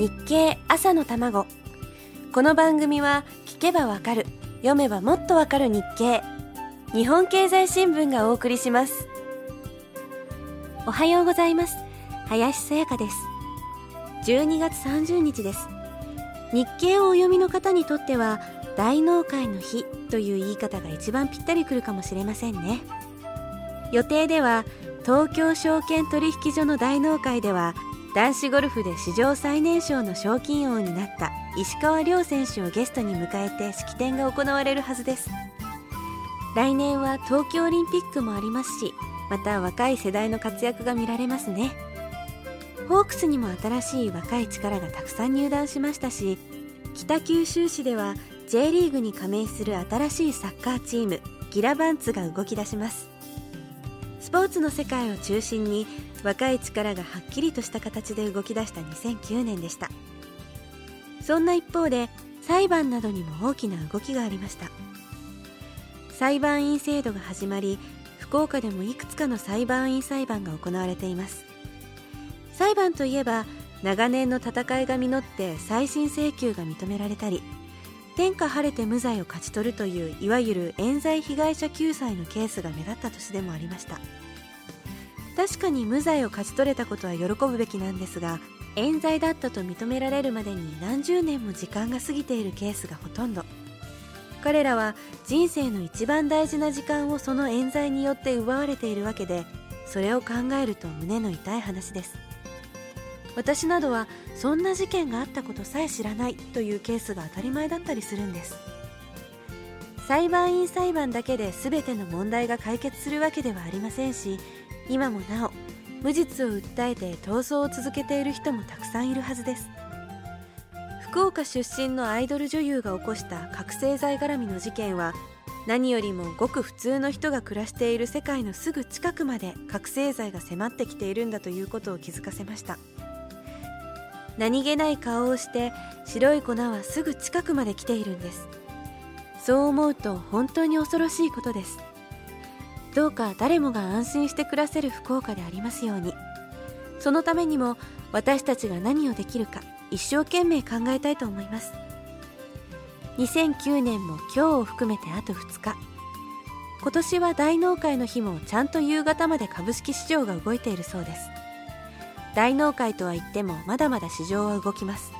日経朝の卵。この番組は聞けばわかる読めばもっとわかる日経。日本経済新聞がお送りします。おはようございます。林さやかです。12月30日です。日経をお読みの方にとっては大納会の日という言い方が一番ぴったりくるかもしれませんね。予定では東京証券取引所の大納会では男子ゴルフで史上最年少の賞金王になった石川遼選手をゲストに迎えて式典が行われるはずです。来年は東京オリンピックもありますしまた若い世代の活躍が見られますね。ホークスにも新しい若い力がたくさん入団しましたし北九州市では J リーグに加盟する新しいサッカーチームギラバンツが動き出します。スポーツの世界を中心に若い力がはっきりとした形で動き出した2009年でした。そんな一方で裁判などにも大きな動きがありました。裁判員制度が始まり福岡でもいくつかの裁判員裁判が行われています。裁判といえば長年の戦いが実って再審請求が認められたり天下晴れて無罪を勝ち取るといういわゆる冤罪被害者救済のケースが目立った年でもありました。確かに無罪を勝ち取れたことは喜ぶべきなんですが冤罪だったと認められるまでに何十年も時間が過ぎているケースがほとんど。彼らは人生の一番大事な時間をその冤罪によって奪われているわけでそれを考えると胸の痛い話です。私などはそんな事件があったことさえ知らないというケースが当たり前だったりするんです。裁判員裁判だけで全ての問題が解決するわけではありませんし今もなお無実を訴えて逃走を続けている人もたくさんいるはずです。福岡出身のアイドル女優が起こした覚醒剤絡みの事件は何よりもごく普通の人が暮らしている世界のすぐ近くまで覚醒剤が迫ってきているんだということを気づかせました。何気ない顔をして白い粉はすぐ近くまで来ているんです。そう思うと本当に恐ろしいことです。どうか誰もが安心して暮らせる福岡でありますように。そのためにも私たちが何をできるか一生懸命考えたいと思います。2009年も今日を含めてあと2日。今年は大納会の日もちゃんと夕方まで株式市場が動いているそうです。大納会とは言ってもまだまだ市場は動きます。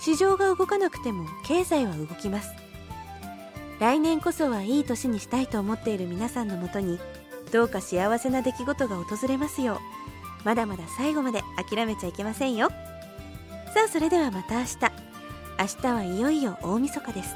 市場が動かなくても経済は動きます。来年こそはいい年にしたいと思っている皆さんのもとにどうか幸せな出来事が訪れますようまだまだ最後まで諦めちゃいけませんよ。さあそれではまた明日。明日はいよいよ大晦日です。